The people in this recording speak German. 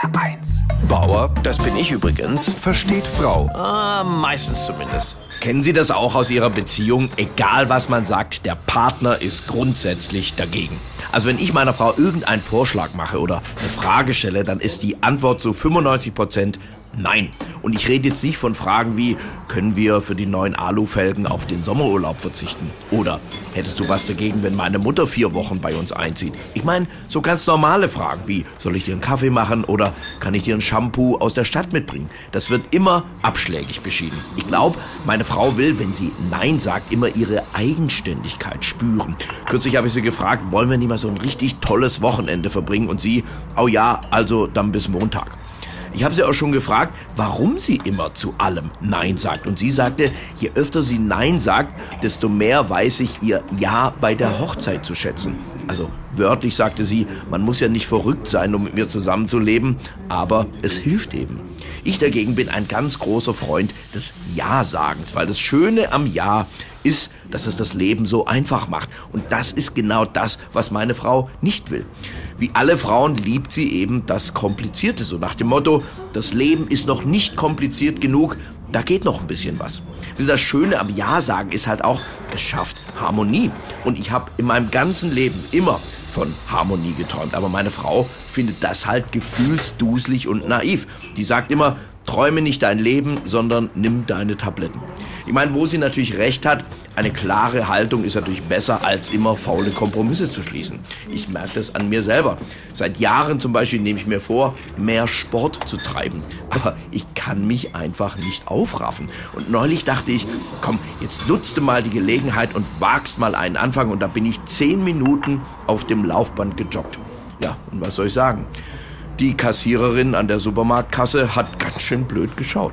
HR1. Bauer Das bin ich übrigens. versteht Frau. Ah, meistens zumindest. Kennen Sie das auch aus Ihrer Beziehung? Egal was man sagt, der Partner ist grundsätzlich dagegen. Also wenn ich meiner Frau irgendeinen Vorschlag mache oder eine Frage stelle, dann ist die Antwort zu 95 Prozent Nein. Und ich rede jetzt nicht von Fragen wie, können wir für die neuen Alufelgen auf den Sommerurlaub verzichten? Oder hättest du was dagegen, wenn meine Mutter vier Wochen bei uns einzieht? Ich meine, so ganz normale Fragen wie, soll ich dir einen Kaffee machen oder kann ich dir ein Shampoo aus der Stadt mitbringen? Das wird immer abschlägig beschieden. Ich glaube, meine Frau will, wenn sie Nein sagt, immer ihre Eigenständigkeit spüren. Kürzlich habe ich sie gefragt, wollen wir nicht mal so ein richtig tolles Wochenende verbringen? Und sie, oh ja, also dann bis Montag. Ich habe sie auch schon gefragt, warum sie immer zu allem Nein sagt. Und sie sagte, je öfter sie Nein sagt, desto mehr weiß ich ihr Ja bei der Hochzeit zu schätzen. Also wörtlich sagte sie, man muss ja nicht verrückt sein, um mit mir zusammenzuleben, aber es hilft eben. Ich dagegen bin ein ganz großer Freund des Ja-Sagens, weil das Schöne am Ja ist, dass es das Leben so einfach macht. Und das ist genau das, was meine Frau nicht will. Wie alle Frauen liebt sie eben das Komplizierte, so nach dem Motto, das Leben ist noch nicht kompliziert genug, da geht noch ein bisschen was. Das Schöne am Ja sagen ist halt auch, es schafft Harmonie. Und ich habe in meinem ganzen Leben immer von Harmonie geträumt. Aber meine Frau findet das halt gefühlsduselig und naiv. Die sagt immer, träume nicht dein Leben, sondern nimm deine Tabletten. Ich meine, wo sie natürlich recht hat, eine klare Haltung ist natürlich besser, als immer faule Kompromisse zu schließen. Ich merke das an mir selber. Seit Jahren zum Beispiel nehme ich mir vor, mehr Sport zu treiben. Aber ich kann mich einfach nicht aufraffen. Und neulich dachte ich, komm, jetzt nutzt du mal die Gelegenheit und wagst mal einen Anfang. Und da bin ich zehn Minuten auf dem Laufband gejoggt. Ja, und was soll ich sagen? Die Kassiererin an der Supermarktkasse hat ganz schön blöd geschaut.